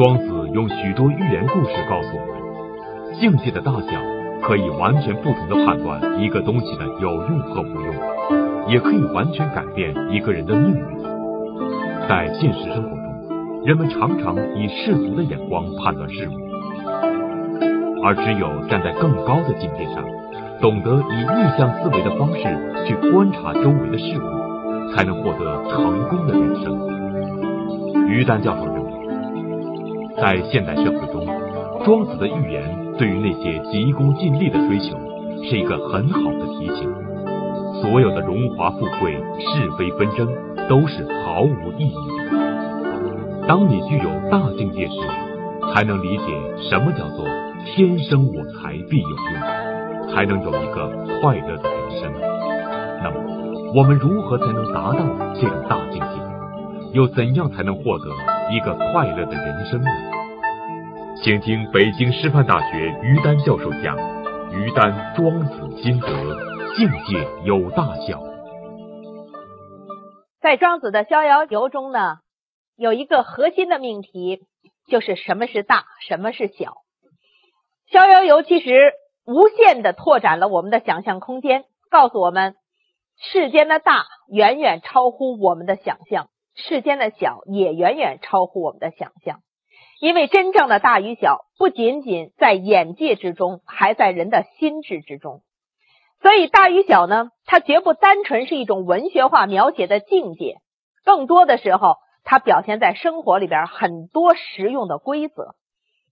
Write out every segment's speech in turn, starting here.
庄子用许多寓言故事告诉我们，境界的大小可以完全不同的判断一个东西的有用和无用，也可以完全改变一个人的命运。在现实生活中，人们常常以世俗的眼光判断事物，而只有站在更高的境界上，懂得以逆向思维的方式去观察周围的事物，才能获得成功的人生。于丹教授，在现代社会中，庄子的寓言对于那些急功近利的追求是一个很好的提醒。所有的荣华富贵、是非纷争都是毫无意义的。当你具有大境界时，才能理解什么叫做天生我材必有用，才能有一个快乐的人生。那么，我们如何才能达到这种大境界？又怎样才能获得一个快乐的人生呢？请听北京师范大学于丹教授讲《于丹庄子心得》，境界有大小。在庄子的《逍遥游》中呢，有一个核心的命题，就是什么是大，什么是小。《逍遥游》其实无限的拓展了我们的想象空间，告诉我们世间的大远远超乎我们的想象。世间的小也远远超乎我们的想象，因为真正的大与小不仅仅在眼界之中，还在人的心智之中。所以大与小呢，它绝不单纯是一种文学化描写的境界，更多的时候，它表现在生活里边很多实用的规则。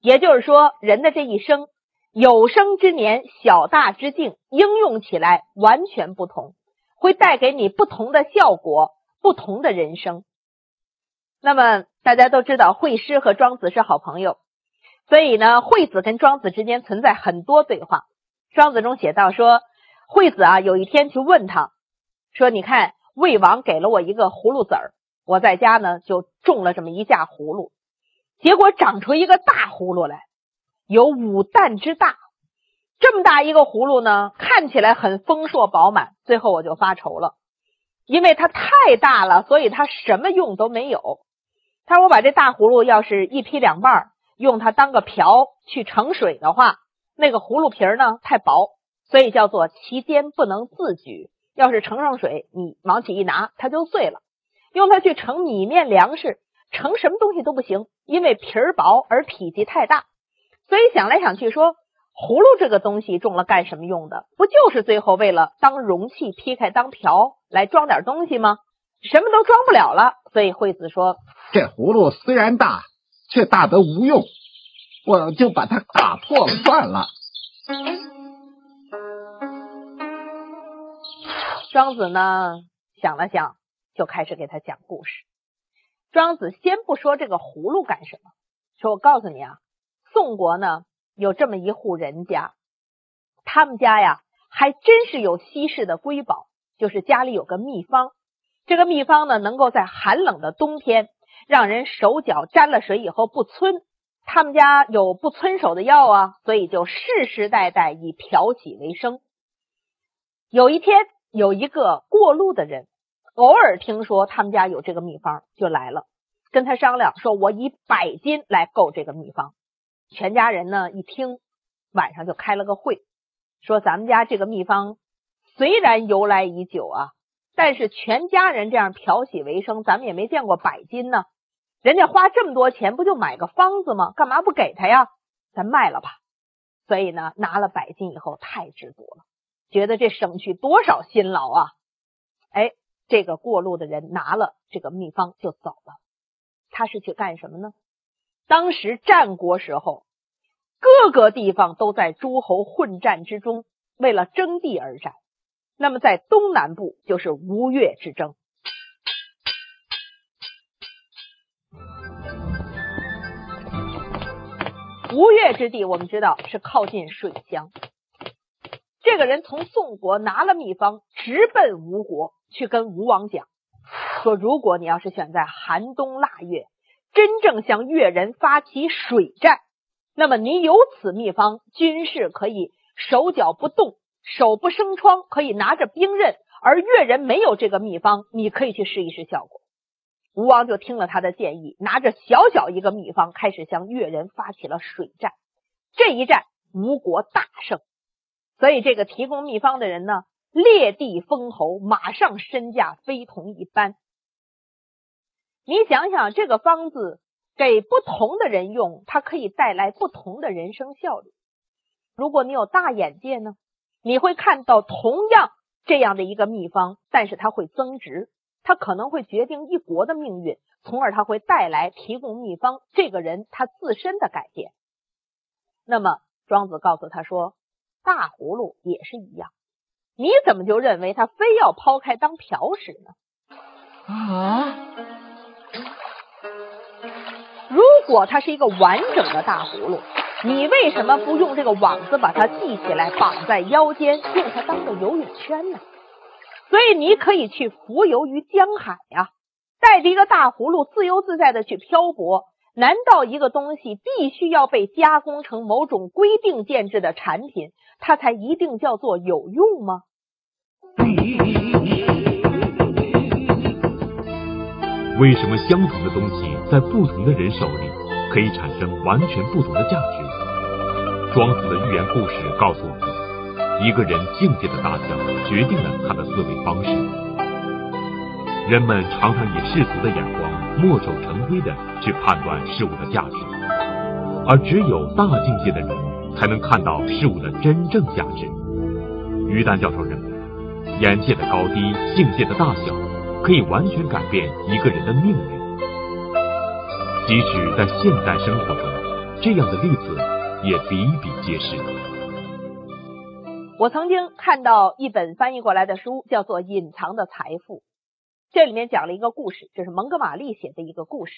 也就是说，人的这一生，有生之年，小大之境应用起来完全不同，会带给你不同的效果，不同的人生。那么大家都知道，惠施和庄子是好朋友，所以呢，惠子跟庄子之间存在很多对话。庄子中写到说，惠子啊，有一天去问他，说：“你看，魏王给了我一个葫芦籽儿，我在家呢就种了这么一架葫芦，结果长出一个大葫芦来，有五担之大。这么大一个葫芦呢，看起来很丰硕饱满，最后我就发愁了，因为它太大了，所以它什么用都没有。”他说：“我把这大葫芦要是一劈两半，用它当个瓢去盛水的话，那个葫芦皮儿呢太薄，所以叫做其间不能自举。要是盛上水，你往起一拿，它就碎了。用它去盛米面粮食，盛什么东西都不行，因为皮儿薄而体积太大。所以想来想去，说葫芦这个东西种了干什么用的？不就是最后为了当容器劈开当瓢来装点东西吗？什么都装不了了。所以惠子说。”这葫芦虽然大，却大得无用，我就把它打破了算了。庄子呢想了想，就开始给他讲故事。庄子先不说这个葫芦干什么，说我告诉你啊，宋国呢有这么一户人家，他们家呀还真是有稀世的瑰宝，就是家里有个秘方。这个秘方呢，能够在寒冷的冬天。让人手脚沾了水以后不皴，他们家有不皴手的药啊，所以就世世代代以漂洗为生。有一天，有一个过路的人偶尔听说他们家有这个秘方，就来了，跟他商量说：“我以百金来购这个秘方。”全家人呢一听，晚上就开了个会，说：“咱们家这个秘方虽然由来已久啊，但是全家人这样漂洗为生，咱们也没见过百金呢。”人家花这么多钱，不就买个方子吗？干嘛不给他呀？咱卖了吧。所以呢，拿了百金以后，太知足了，觉得这省去多少辛劳啊！哎，这个过路的人拿了这个秘方就走了。他是去干什么呢？当时战国时候，各个地方都在诸侯混战之中，为了争地而战。那么在东南部就是吴越之争。吴越之地，我们知道是靠近水乡。这个人从宋国拿了秘方，直奔吴国去跟吴王讲，说：如果你要是选在寒冬腊月，真正向越人发起水战，那么你有此秘方，军事可以手脚不动，手不生疮，可以拿着兵刃；而越人没有这个秘方，你可以去试一试效果。吴王就听了他的建议，拿着小小一个秘方，开始向越人发起了水战。这一战，吴国大胜。所以，这个提供秘方的人呢，列地封侯，马上身价非同一般。你想想，这个方子给不同的人用，它可以带来不同的人生效率。如果你有大眼界呢，你会看到同样这样的一个秘方，但是它会增值，它可能会决定一国的命运，从而它会带来提供秘方这个人他自身的改变。那么，庄子告诉他说。大葫芦也是一样，你怎么就认为他非要抛开当瓢使呢？啊！如果它是一个完整的大葫芦，你为什么不用这个网子把它系起来，绑在腰间，用它当做游泳圈呢？所以你可以去浮游于江海呀，带着一个大葫芦，自由自在的去漂泊。难道一个东西必须要被加工成某种规定建制的产品，它才一定叫做有用吗？为什么相同的东西在不同的人手里可以产生完全不同的价值？庄子的寓言故事告诉我们，一个人境界的大小决定了他的思维方式。人们常常以世俗的眼光。墨守成规的去判断事物的价值，而只有大境界的人才能看到事物的真正价值。于丹教授认为，眼界的高低、境界的大小，可以完全改变一个人的命运。即使在现代生活中，这样的例子也比比皆是。我曾经看到一本翻译过来的书，叫做《隐藏的财富》。这里面讲了一个故事，这是蒙哥马利写的一个故事。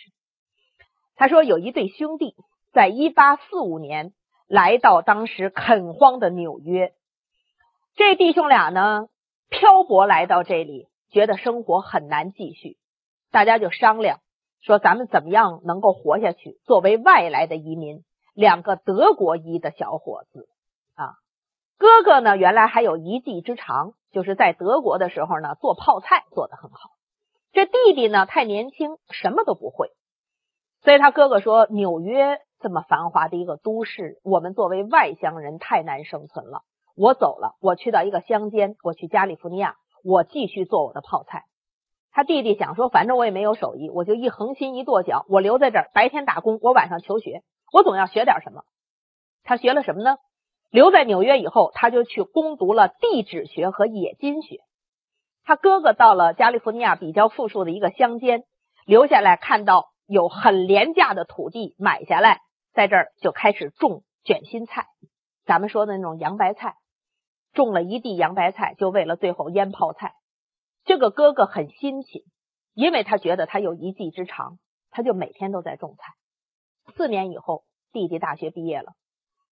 他说有一对兄弟，在一八四五年来到当时垦荒的纽约。这弟兄俩呢，漂泊来到这里，觉得生活很难继续，大家就商量说，咱们怎么样能够活下去？作为外来的移民，两个德国裔的小伙子啊，哥哥呢原来还有一技之长，就是在德国的时候呢做泡菜做得很好。这弟弟呢太年轻，什么都不会，所以他哥哥说：“纽约这么繁华的一个都市，我们作为外乡人太难生存了。我走了，我去到一个乡间，我去加利福尼亚，我继续做我的泡菜。”他弟弟想说：“反正我也没有手艺，我就一横心一跺脚，我留在这儿，白天打工，我晚上求学，我总要学点什么。”他学了什么呢？留在纽约以后，他就去攻读了地质学和冶金学。他哥哥到了加利福尼亚比较富庶的一个乡间，留下来看到有很廉价的土地，买下来，在这儿就开始种卷心菜，咱们说的那种洋白菜，种了一地洋白菜，就为了最后腌泡菜。这个哥哥很辛勤，因为他觉得他有一技之长，他就每天都在种菜。四年以后，弟弟大学毕业了，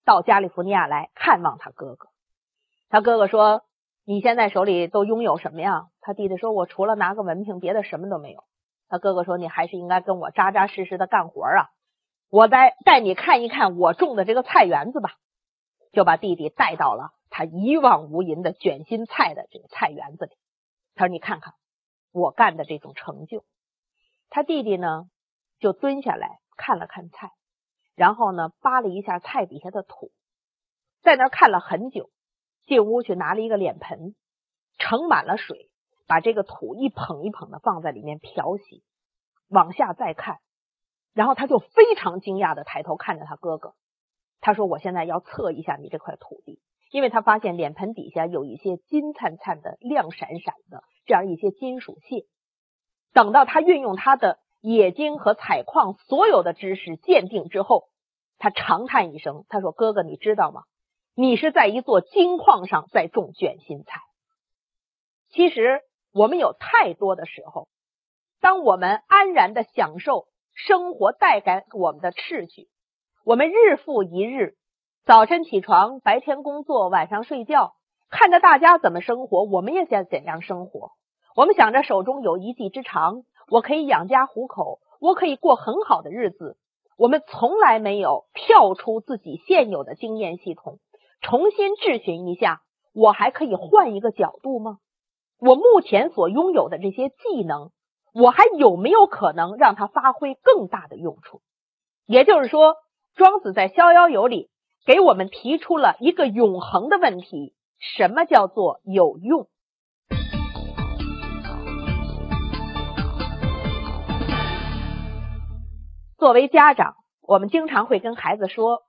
到加利福尼亚来看望他哥哥。他哥哥说。你现在手里都拥有什么呀？他弟弟说：“我除了拿个文凭，别的什么都没有。”他哥哥说：“你还是应该跟我扎扎实实的干活啊！我带带你看一看我种的这个菜园子吧。”就把弟弟带到了他一望无垠的卷心菜的这个菜园子里。他说：“你看看我干的这种成就。”他弟弟呢就蹲下来看了看菜，然后呢扒了一下菜底下的土，在那看了很久。进屋去拿了一个脸盆，盛满了水，把这个土一捧一捧的放在里面漂洗。往下再看，然后他就非常惊讶的抬头看着他哥哥，他说：“我现在要测一下你这块土地，因为他发现脸盆底下有一些金灿灿的、亮闪闪的这样一些金属屑。等到他运用他的冶金和采矿所有的知识鉴定之后，他长叹一声，他说：‘哥哥，你知道吗？’”你是在一座金矿上在种卷心菜。其实我们有太多的时候，当我们安然的享受生活带给我们的秩序，我们日复一日，早晨起床，白天工作，晚上睡觉，看着大家怎么生活，我们也想怎样生活。我们想着手中有一技之长，我可以养家糊口，我可以过很好的日子。我们从来没有跳出自己现有的经验系统。重新质询一下，我还可以换一个角度吗？我目前所拥有的这些技能，我还有没有可能让它发挥更大的用处？也就是说，庄子在《逍遥游》里给我们提出了一个永恒的问题：什么叫做有用？作为家长，我们经常会跟孩子说：“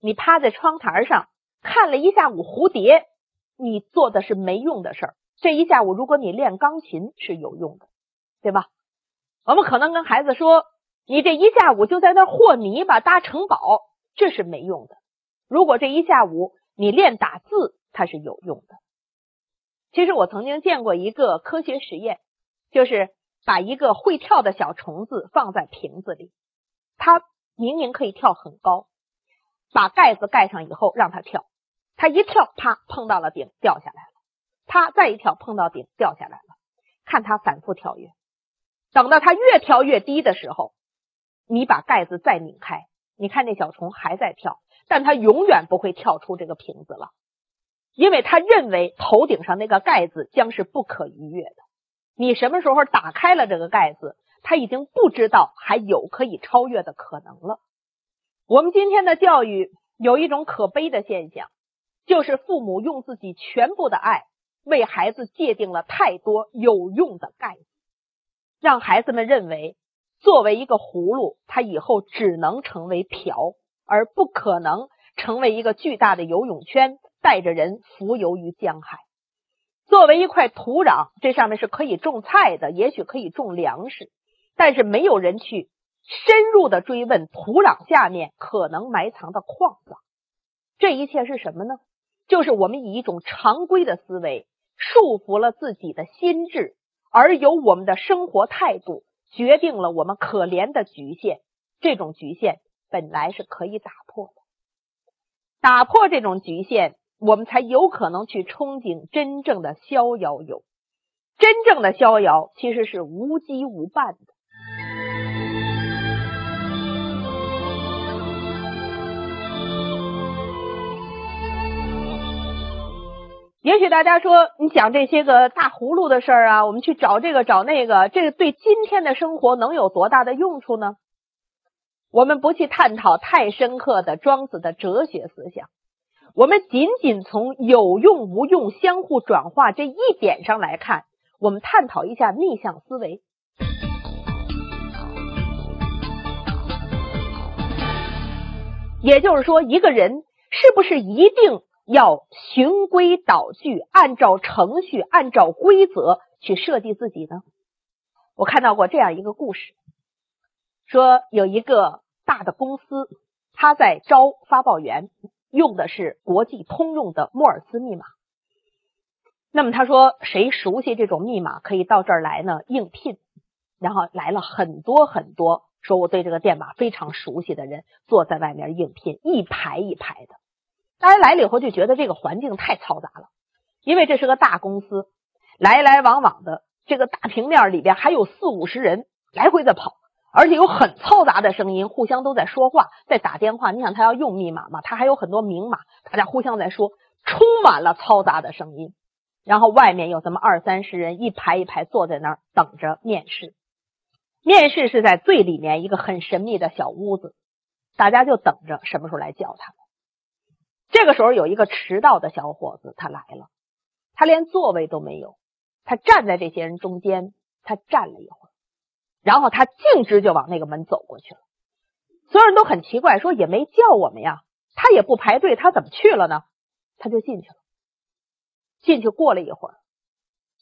你趴在窗台上看了一下午蝴蝶，你做的是没用的事儿。这一下午，如果你练钢琴是有用的，对吧？”我们可能跟孩子说：“你这一下午就在那和泥巴搭城堡，这是没用的。如果这一下午你练打字，它是有用的。”其实我曾经见过一个科学实验，就是把一个会跳的小虫子放在瓶子里。它明明可以跳很高，把盖子盖上以后让它跳，它一跳，啪，碰到了顶，掉下来了。啪，再一跳，碰到顶，掉下来了。看它反复跳跃，等到它越跳越低的时候，你把盖子再拧开，你看那小虫还在跳，但它永远不会跳出这个瓶子了，因为它认为头顶上那个盖子将是不可逾越的。你什么时候打开了这个盖子？他已经不知道还有可以超越的可能了。我们今天的教育有一种可悲的现象，就是父母用自己全部的爱为孩子界定了太多有用的概念，让孩子们认为作为一个葫芦，他以后只能成为瓢，而不可能成为一个巨大的游泳圈，带着人浮游于江海。作为一块土壤，这上面是可以种菜的，也许可以种粮食。但是没有人去深入的追问土壤下面可能埋藏的矿藏，这一切是什么呢？就是我们以一种常规的思维束缚了自己的心智，而由我们的生活态度决定了我们可怜的局限。这种局限本来是可以打破的，打破这种局限，我们才有可能去憧憬真正的逍遥游。真正的逍遥其实是无羁无伴的。也许大家说，你讲这些个大葫芦的事儿啊，我们去找这个找那个，这个对今天的生活能有多大的用处呢？我们不去探讨太深刻的庄子的哲学思想，我们仅仅从有用无用相互转化这一点上来看，我们探讨一下逆向思维。也就是说，一个人是不是一定？要循规蹈矩，按照程序，按照规则去设计自己呢？我看到过这样一个故事，说有一个大的公司，他在招发报员，用的是国际通用的莫尔斯密码。那么他说，谁熟悉这种密码，可以到这儿来呢应聘。然后来了很多很多，说我对这个电码非常熟悉的人，坐在外面应聘，一排一排的。大家来了以后就觉得这个环境太嘈杂了，因为这是个大公司，来来往往的这个大平面里边还有四五十人来回的跑，而且有很嘈杂的声音，互相都在说话，在打电话。你想他要用密码嘛，他还有很多明码，大家互相在说，充满了嘈杂的声音。然后外面有这么二三十人一排一排坐在那儿等着面试，面试是在最里面一个很神秘的小屋子，大家就等着什么时候来叫他。这个时候有一个迟到的小伙子，他来了，他连座位都没有，他站在这些人中间，他站了一会儿，然后他径直就往那个门走过去了。所有人都很奇怪，说也没叫我们呀，他也不排队，他怎么去了呢？他就进去了。进去过了一会儿，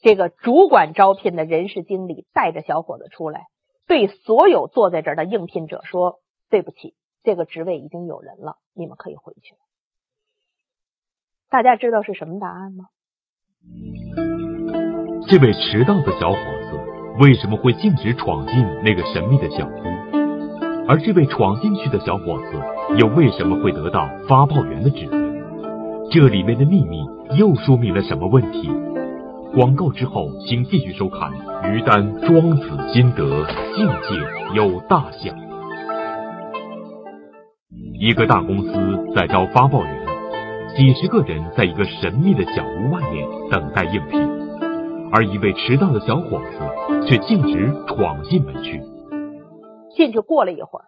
这个主管招聘的人事经理带着小伙子出来，对所有坐在这儿的应聘者说：“对不起，这个职位已经有人了，你们可以回去了。”大家知道是什么答案吗？这位迟到的小伙子为什么会径直闯进那个神秘的小屋？而这位闯进去的小伙子又为什么会得到发报员的职位？这里面的秘密又说明了什么问题？广告之后，请继续收看《于丹庄子心得境界有大小》。一个大公司在招发报员。几十个人在一个神秘的小屋外面等待应聘，而一位迟到的小伙子却径直闯进门去。进去过了一会儿，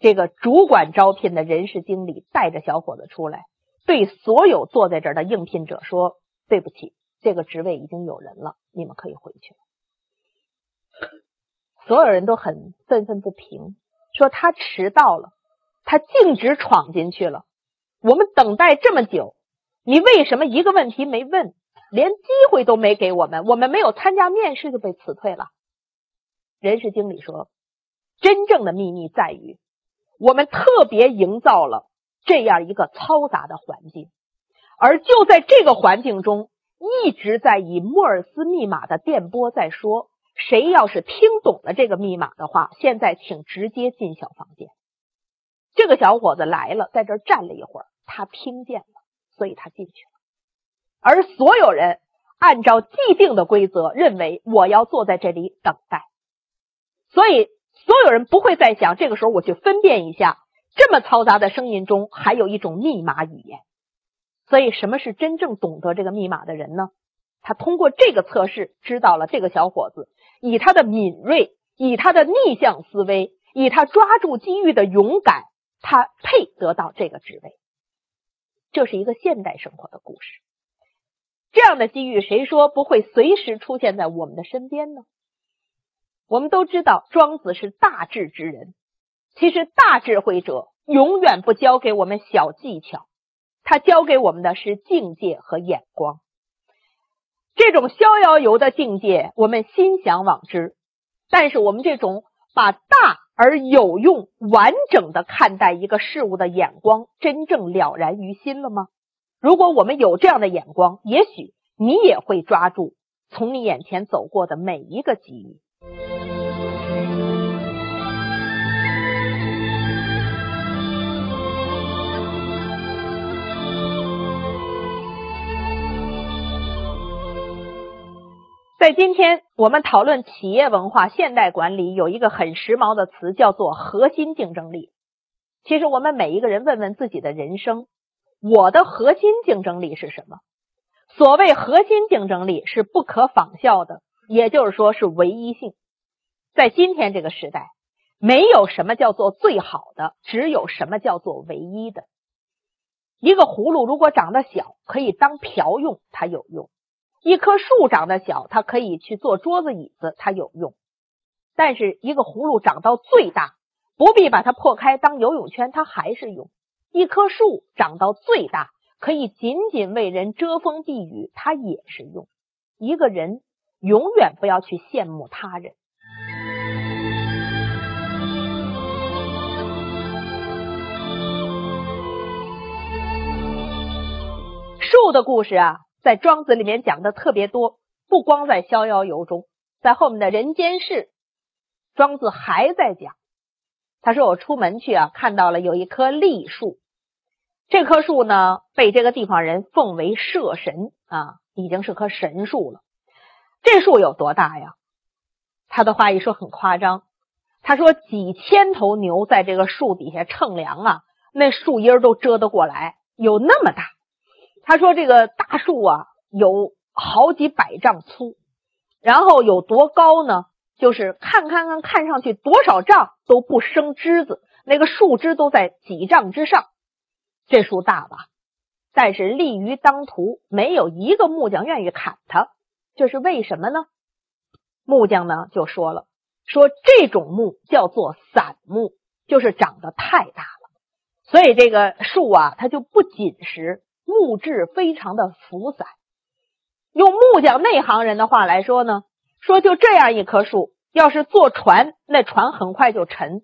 这个主管招聘的人事经理带着小伙子出来，对所有坐在这儿的应聘者说：“对不起，这个职位已经有人了，你们可以回去了。”所有人都很愤愤不平，说他迟到了，他径直闯进去了。我们等待这么久，你为什么一个问题没问，连机会都没给我们？我们没有参加面试就被辞退了。人事经理说。真正的秘密在于，我们特别营造了这样一个嘈杂的环境，而就在这个环境中，一直在以莫尔斯密码的电波在说：谁要是听懂了这个密码的话，现在请直接进小房间。这个小伙子来了，在这站了一会儿，他听见了，所以他进去了。而所有人按照既定的规则，认为我要坐在这里等待，所以。所有人不会再想，这个时候我去分辨一下，这么嘈杂的声音中还有一种密码语言。所以，什么是真正懂得这个密码的人呢？他通过这个测试知道了，这个小伙子以他的敏锐，以他的逆向思维，以他抓住机遇的勇敢，他配得到这个职位。这是一个现代生活的故事。这样的机遇，谁说不会随时出现在我们的身边呢？我们都知道庄子是大智之人，其实大智慧者永远不教给我们小技巧，他教给我们的是境界和眼光。这种逍遥游的境界，我们心向往之。但是我们这种把大而有用、完整的看待一个事物的眼光，真正了然于心了吗？如果我们有这样的眼光，也许你也会抓住从你眼前走过的每一个机遇。在今天我们讨论企业文化、现代管理，有一个很时髦的词，叫做核心竞争力。其实我们每一个人问问自己的人生，我的核心竞争力是什么？所谓核心竞争力是不可仿效的，也就是说是唯一性。在今天这个时代，没有什么叫做最好的，只有什么叫做唯一的。一个葫芦如果长得小，可以当瓢用，它有用。一棵树长得小，它可以去做桌子椅子，它有用；但是一个葫芦长到最大，不必把它破开当游泳圈，它还是用。一棵树长到最大，可以仅仅为人遮风避雨，它也是用。一个人永远不要去羡慕他人。树的故事啊。在庄子里面讲的特别多，不光在逍遥游中，在后面的人间世，庄子还在讲。他说：“我出门去啊，看到了有一棵栗树，这棵树呢被这个地方人奉为社神啊，已经是棵神树了。这树有多大呀？他的话一说很夸张，他说几千头牛在这个树底下乘凉啊，那树荫都遮得过来，有那么大。”他说：“这个大树啊，有好几百丈粗，然后有多高呢？就是看看看，看上去多少丈都不生枝子，那个树枝都在几丈之上。这树大吧，但是立于当涂，没有一个木匠愿意砍它。这是为什么呢？木匠呢就说了，说这种木叫做散木，就是长得太大了，所以这个树啊，它就不紧实。”木质非常的浮散，用木匠内行人的话来说呢，说就这样一棵树，要是坐船，那船很快就沉；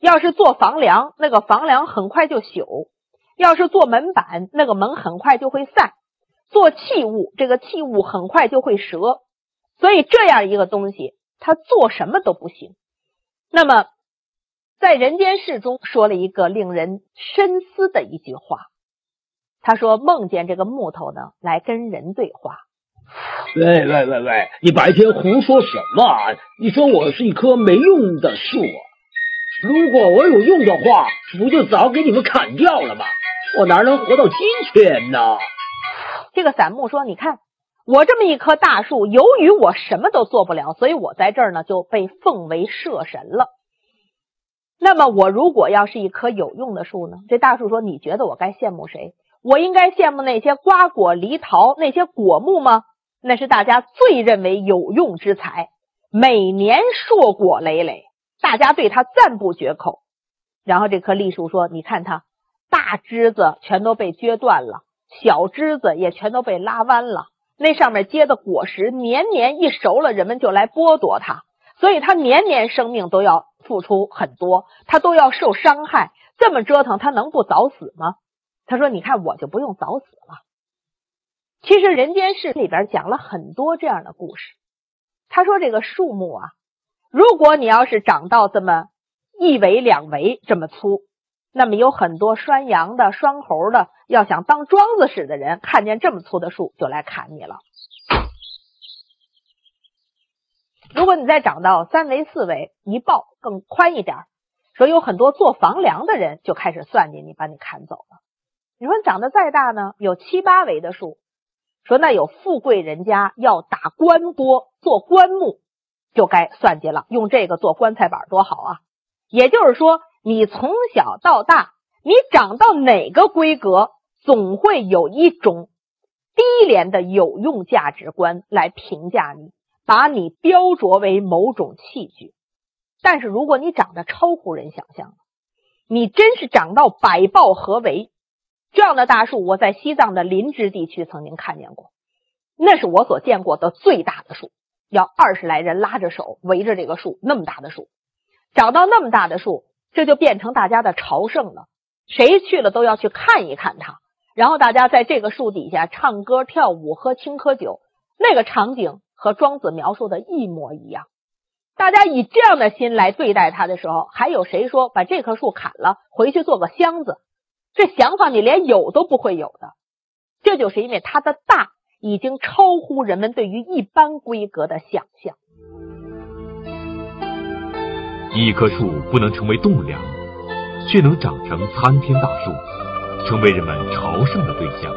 要是做房梁，那个房梁很快就朽；要是做门板，那个门很快就会散；做器物，这个器物很快就会折。所以这样一个东西，它做什么都不行。那么，在人间世中说了一个令人深思的一句话。他说：“梦见这个木头呢，来跟人对话。”喂喂喂喂，你白天胡说什么？你说我是一棵没用的树啊！如果我有用的话，不就早给你们砍掉了吗？我哪能活到今天呢？这个散木说：“你看，我这么一棵大树，由于我什么都做不了，所以我在这儿呢就被奉为社神了。那么，我如果要是一棵有用的树呢？这大树说：“你觉得我该羡慕谁？我应该羡慕那些瓜果梨桃那些果木吗？那是大家最认为有用之材，每年硕果累累，大家对它赞不绝口。然后这棵栗树说：‘你看它，大枝子全都被撅断了，小枝子也全都被拉弯了。’”那上面结的果实，年年一熟了，人们就来剥夺它，所以它年年生命都要付出很多，它都要受伤害。这么折腾，它能不早死吗？他说：“你看，我就不用早死了。”其实《人间世》里边讲了很多这样的故事。他说：“这个树木啊，如果你要是长到这么一围两围这么粗。”那么有很多拴羊的、拴猴的，要想当桩子使的人，看见这么粗的树就来砍你了。如果你再长到三围、四围，一抱更宽一点，说有很多做房梁的人就开始算计你，把你砍走了。你说长得再大呢，有七八围的树，说那有富贵人家要打棺钵做棺木，就该算计了，用这个做棺材板多好啊！也就是说。你从小到大，你长到哪个规格，总会有一种低廉的有用价值观来评价你，把你标琢为某种器具。但是如果你长得超乎人想象，你真是长到百抱合围这样的大树，我在西藏的林芝地区曾经看见过，那是我所见过的最大的树，要二十来人拉着手围着这个树，那么大的树，长到那么大的树。这就变成大家的朝圣了，谁去了都要去看一看它。然后大家在这个树底下唱歌跳舞，喝青稞酒，那个场景和庄子描述的一模一样。大家以这样的心来对待它的时候，还有谁说把这棵树砍了回去做个箱子？这想法你连有都不会有的。这就是因为它的大已经超乎人们对于一般规格的想象。一棵树不能成为栋梁，却能长成参天大树，成为人们朝圣的对象。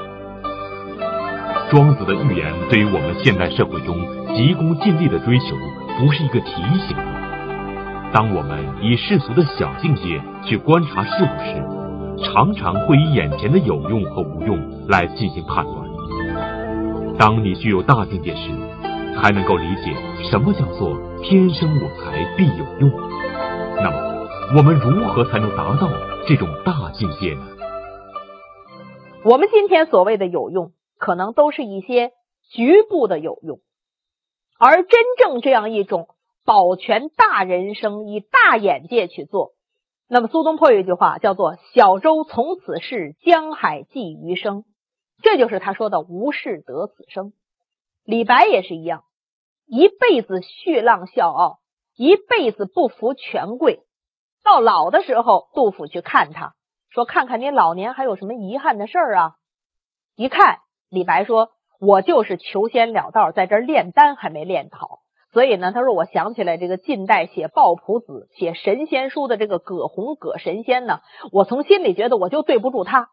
庄子的寓言对于我们现代社会中急功近利的追求，不是一个提醒？当我们以世俗的小境界去观察事物时，常常会以眼前的有用和无用来进行判断。当你具有大境界时，才能够理解什么叫做天生我材必有用。那么，我们如何才能达到这种大境界呢？我们今天所谓的有用，可能都是一些局部的有用，而真正这样一种保全大人生、以大眼界去做，那么苏东坡有一句话叫做“小舟从此逝，江海寄余生”，这就是他说的“无事得此生”。李白也是一样，一辈子血浪笑傲。一辈子不服权贵，到老的时候，杜甫去看他，说：“看看你老年还有什么遗憾的事儿啊？”一看，李白说：“我就是求仙了道，在这儿炼丹还没炼好。”所以呢，他说：“我想起来这个近代写抱朴子、写神仙书的这个葛洪葛神仙呢，我从心里觉得我就对不住他。”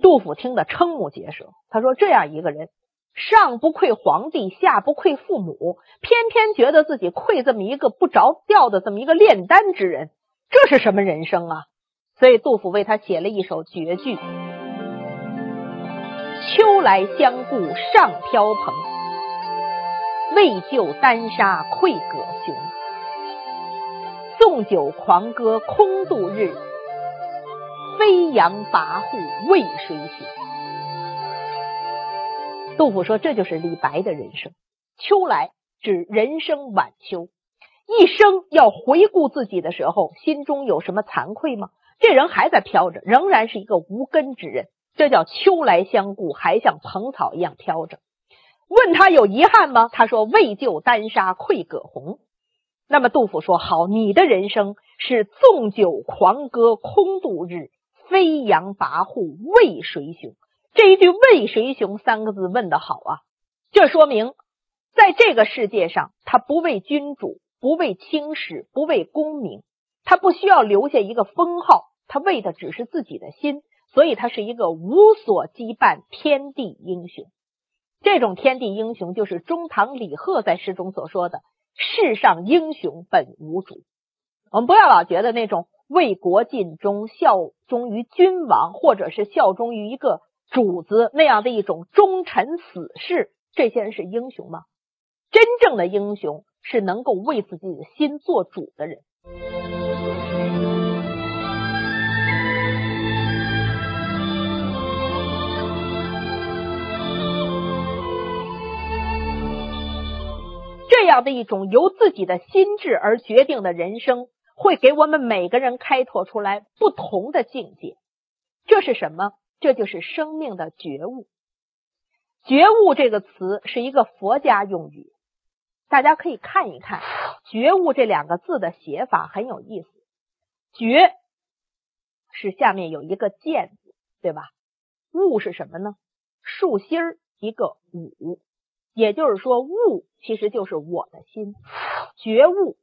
杜甫听得瞠目结舌，他说：“这样一个人。”上不愧皇帝，下不愧父母，偏偏觉得自己愧这么一个不着调的这么一个炼丹之人，这是什么人生啊？所以杜甫为他写了一首绝句：“秋来相顾上飘蓬，为救丹砂愧葛雄。纵酒狂歌空度日，飞扬跋扈为谁行？”杜甫说：“这就是李白的人生。秋来指人生晚秋，一生要回顾自己的时候，心中有什么惭愧吗？这人还在飘着，仍然是一个无根之人。这叫秋来相顾，还像蓬草一样飘着。问他有遗憾吗？他说：为救丹砂愧葛洪。那么杜甫说：好，你的人生是纵酒狂歌空度日，飞扬跋扈为谁雄？”这一句“为谁雄”三个字问的好啊！这说明，在这个世界上，他不为君主，不为青史，不为功名，他不需要留下一个封号，他为的只是自己的心，所以他是一个无所羁绊天地英雄。这种天地英雄，就是中唐李贺在诗中所说的“世上英雄本无主”。我们不要老觉得那种为国尽忠、效忠于君王，或者是效忠于一个主子那样的一种忠臣死士，这些人是英雄吗？真正的英雄是能够为自己的心做主的人。这样的一种由自己的心智而决定的人生，会给我们每个人开拓出来不同的境界。这是什么？这就是生命的觉悟。觉悟这个词是一个佛家用语，大家可以看一看“觉悟”这两个字的写法很有意思。觉是下面有一个见字，对吧？悟是什么呢？树心儿一个五。也就是说，悟其实就是我的心，觉悟，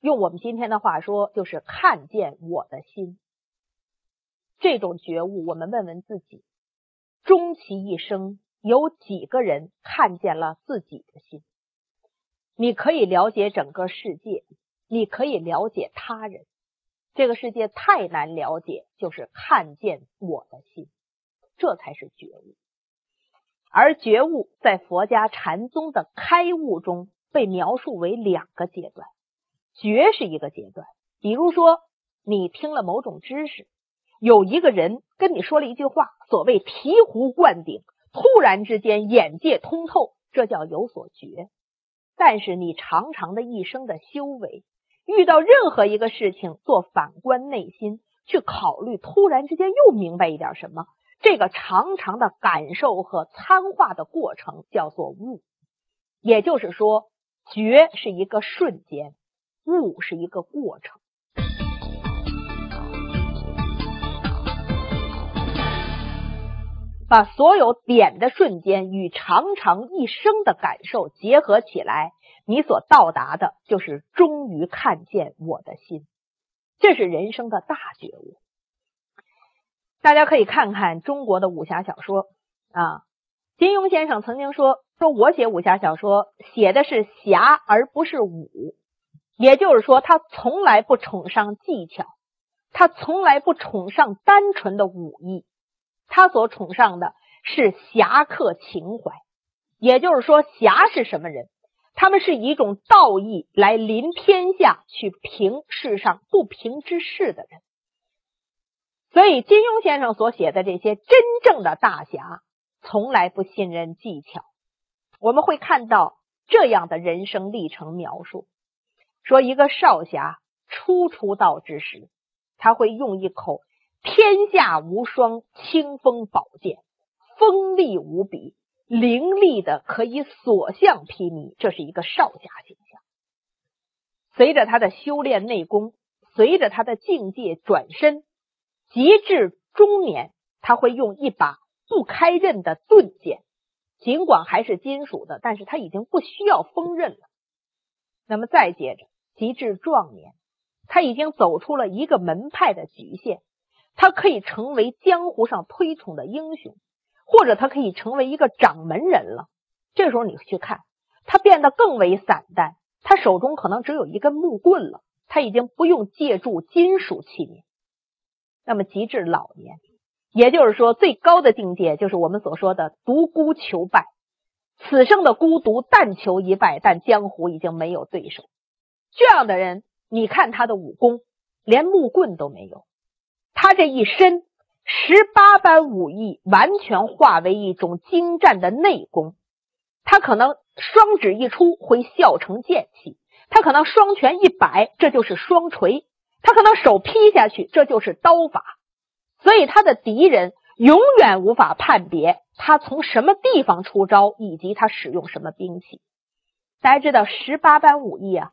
用我们今天的话说，就是看见我的心。这种觉悟，我们问问自己，终其一生，有几个人看见了自己的心？你可以了解整个世界，你可以了解他人，这个世界太难了解，就是看见我的心，这才是觉悟。而觉悟在佛家禅宗的开悟中被描述为两个阶段，觉是一个阶段。比如说，你听了某种知识，有一个人跟你说了一句话，所谓醍醐灌顶，突然之间眼界通透，这叫有所觉。但是你长长的一生的修为，遇到任何一个事情，做反观内心去考虑，突然之间又明白一点什么。这个长长的感受和参化的过程叫做悟，也就是说，觉是一个瞬间，悟是一个过程。把所有点的瞬间与长长一生的感受结合起来，你所到达的就是终于看见我的心，这是人生的大觉悟。大家可以看看中国的武侠小说啊，金庸先生曾经说：“说我写武侠小说写的是侠而不是武，也就是说，他从来不崇尚技巧，他从来不崇尚单纯的武艺，他所崇尚的是侠客情怀。也就是说，侠是什么人？他们是以一种道义来临天下，去平世上不平之事的人。”所以，金庸先生所写的这些真正的大侠，从来不信任技巧。我们会看到这样的人生历程描述：说一个少侠初出道之时，他会用一口天下无双清风宝剑，锋利无比，凌厉的可以所向披靡。这是一个少侠形象。随着他的修炼内功，随着他的境界转身。极至中年，他会用一把不开刃的钝剑，尽管还是金属的，但是他已经不需要锋刃了。那么再接着，极至壮年，他已经走出了一个门派的局限，他可以成为江湖上推崇的英雄，或者他可以成为一个掌门人了。这时候你去看，他变得更为散淡，他手中可能只有一根木棍了，他已经不用借助金属器皿。那么，极致老年，也就是说，最高的境界就是我们所说的独孤求败。此生的孤独，但求一败，但江湖已经没有对手。这样的人，你看他的武功，连木棍都没有。他这一身十八般武艺，完全化为一种精湛的内功。他可能双指一出，会笑成剑气；他可能双拳一摆，这就是双锤。他可能手劈下去，这就是刀法，所以他的敌人永远无法判别他从什么地方出招，以及他使用什么兵器。大家知道十八般武艺啊，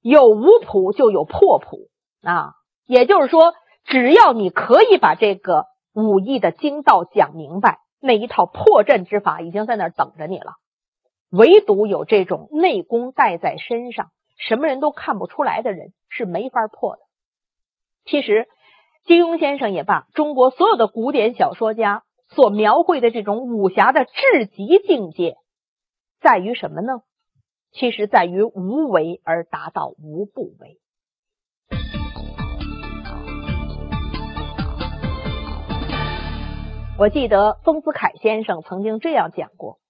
有五谱就有破谱啊，也就是说，只要你可以把这个武艺的精道讲明白，那一套破阵之法已经在那儿等着你了。唯独有这种内功带在身上，什么人都看不出来的人，是没法破的。其实，金庸先生也罢，中国所有的古典小说家所描绘的这种武侠的至极境界，在于什么呢？其实在于无为而达到无不为。我记得丰子恺先生曾经这样讲过，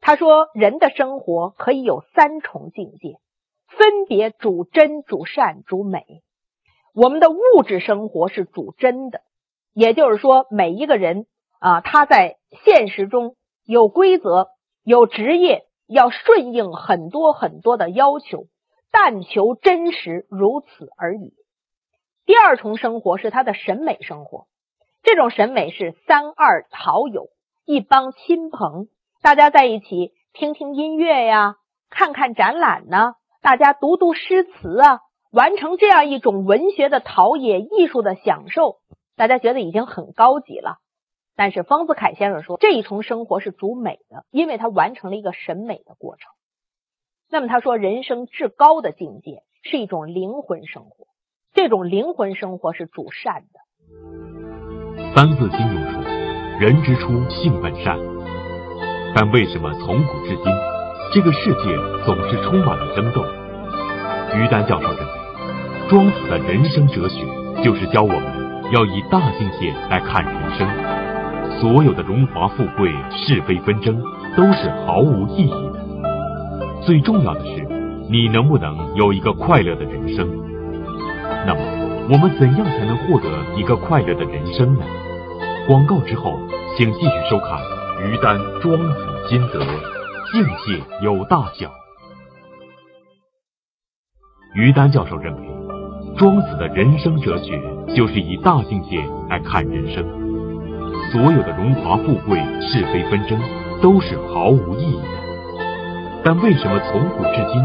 他说：“人的生活可以有三重境界，分别主真、主善、主美。我们的物质生活是主真的，也就是说，每一个人啊，他在现实中有规则、有职业，要顺应很多很多的要求，但求真实，如此而已。第二重生活是他的审美生活。”这种审美是三二好友，一帮亲朋，大家在一起听听音乐呀，看看展览呢，大家读读诗词啊，完成这样一种文学的陶冶、艺术的享受，大家觉得已经很高级了。但是方子恺先生说，这一重生活是主美的，因为他完成了一个审美的过程。那么他说，人生至高的境界是一种灵魂生活，这种灵魂生活是主善的。三字经中说：“人之初，性本善。”但为什么从古至今，这个世界总是充满了争斗？于丹教授认为，庄子的人生哲学就是教我们要以大境界来看人生。所有的荣华富贵、是非纷争都是毫无意义的。最重要的是，你能不能有一个快乐的人生？那么，我们怎样才能获得一个快乐的人生呢？广告之后，请继续收看于丹《庄子心得》，境界有大小。于丹教授认为，庄子的人生哲学就是以大境界来看人生。所有的荣华富贵、是非纷争都是毫无意义的。但为什么从古至今，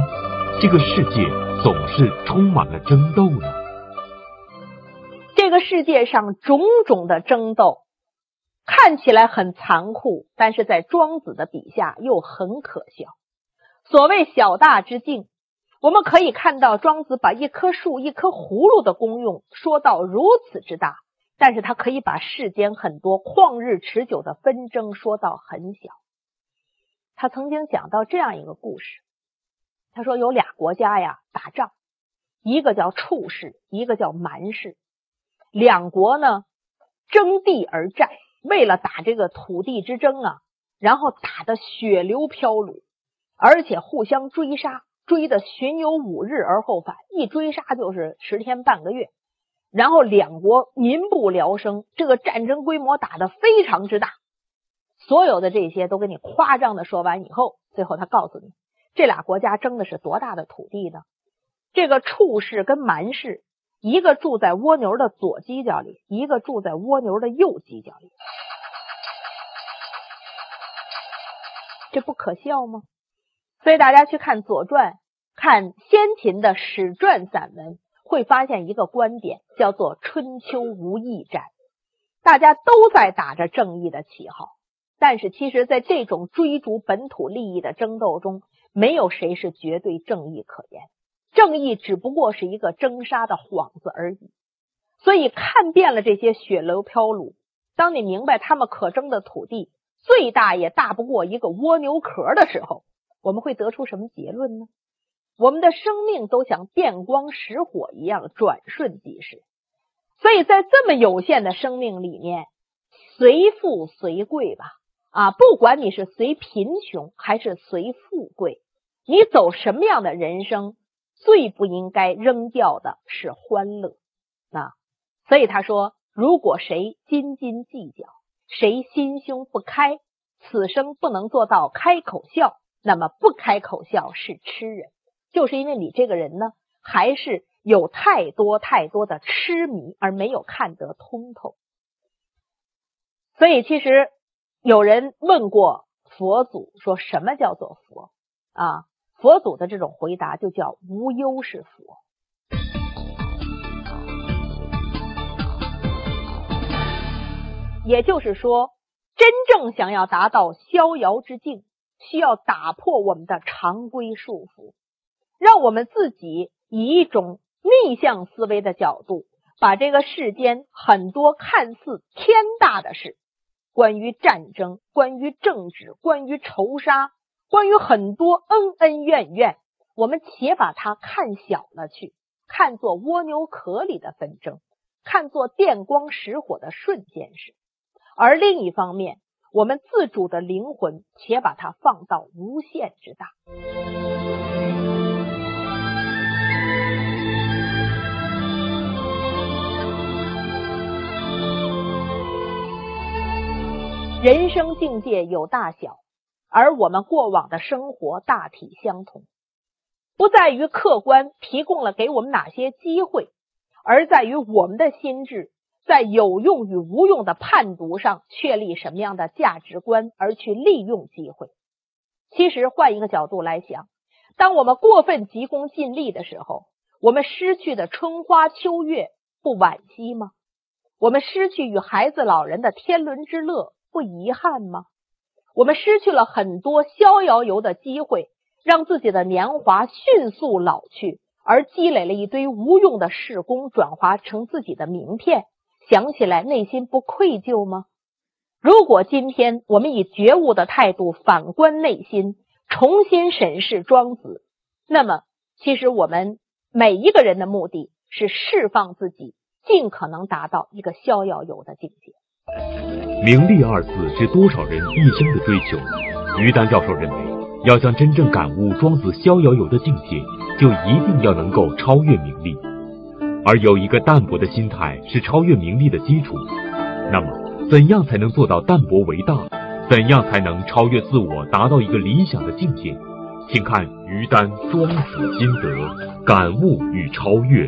这个世界总是充满了争斗呢？这个世界上种种的争斗。看起来很残酷，但是在庄子的笔下又很可笑。所谓小大之境，我们可以看到庄子把一棵树、一棵葫芦的功用说到如此之大，但是他可以把世间很多旷日持久的纷争说到很小。他曾经讲到这样一个故事，他说有俩国家呀打仗，一个叫处氏，一个叫蛮氏，两国呢争地而战。为了打这个土地之争啊，然后打得血流飘橹，而且互相追杀，追的巡游五日而后返，一追杀就是十天半个月，然后两国民不聊生，这个战争规模打得非常之大。所有的这些都给你夸张的说完以后，最后他告诉你，这俩国家争的是多大的土地呢？这个处氏跟蛮氏。一个住在蜗牛的左犄角里，一个住在蜗牛的右犄角里，这不可笑吗？所以大家去看《左传》，看先秦的史传散文，会发现一个观点，叫做“春秋无义战”。大家都在打着正义的旗号，但是其实，在这种追逐本土利益的争斗中，没有谁是绝对正义可言。正义只不过是一个征杀的幌子而已，所以看遍了这些血流飘橹，当你明白他们可争的土地最大也大不过一个蜗牛壳的时候，我们会得出什么结论呢？我们的生命都像电光石火一样转瞬即逝，所以在这么有限的生命里面，随富随贵吧，啊，不管你是随贫穷还是随富贵，你走什么样的人生？最不应该扔掉的是欢乐，啊，所以他说，如果谁斤斤计较，谁心胸不开，此生不能做到开口笑，那么不开口笑是痴人，就是因为你这个人呢，还是有太多太多的痴迷，而没有看得通透。所以，其实有人问过佛祖，说什么叫做佛啊？佛祖的这种回答就叫无忧是佛，也就是说，真正想要达到逍遥之境，需要打破我们的常规束缚，让我们自己以一种逆向思维的角度，把这个世间很多看似天大的事，关于战争，关于政治，关于仇杀，关于很多恩恩怨怨，我们且把它看小了去，看作蜗牛壳里的纷争，看作电光石火的瞬间事；而另一方面，我们自主的灵魂，且把它放到无限之大。人生境界有大小，而我们过往的生活大体相同，不在于客观提供了给我们哪些机会，而在于我们的心智在有用与无用的判读上确立什么样的价值观，而去利用机会。其实换一个角度来想，当我们过分急功近利的时候，我们失去的春花秋月不惋惜吗？我们失去与孩子老人的天伦之乐。不遗憾吗？我们失去了很多逍遥游的机会，让自己的年华迅速老去，而积累了一堆无用的事功，转化成自己的名片。想起来，内心不愧疚吗？如果今天我们以觉悟的态度反观内心，重新审视庄子，那么其实我们每一个人的目的是释放自己，尽可能达到一个逍遥游的境界。名利二字是多少人一生的追求。于丹教授认为，要想真正感悟庄子逍遥游的境界，就一定要能够超越名利。而有一个淡泊的心态是超越名利的基础。那么，怎样才能做到淡泊为大？怎样才能超越自我，达到一个理想的境界？请看于丹《庄子心得：感悟与超越》。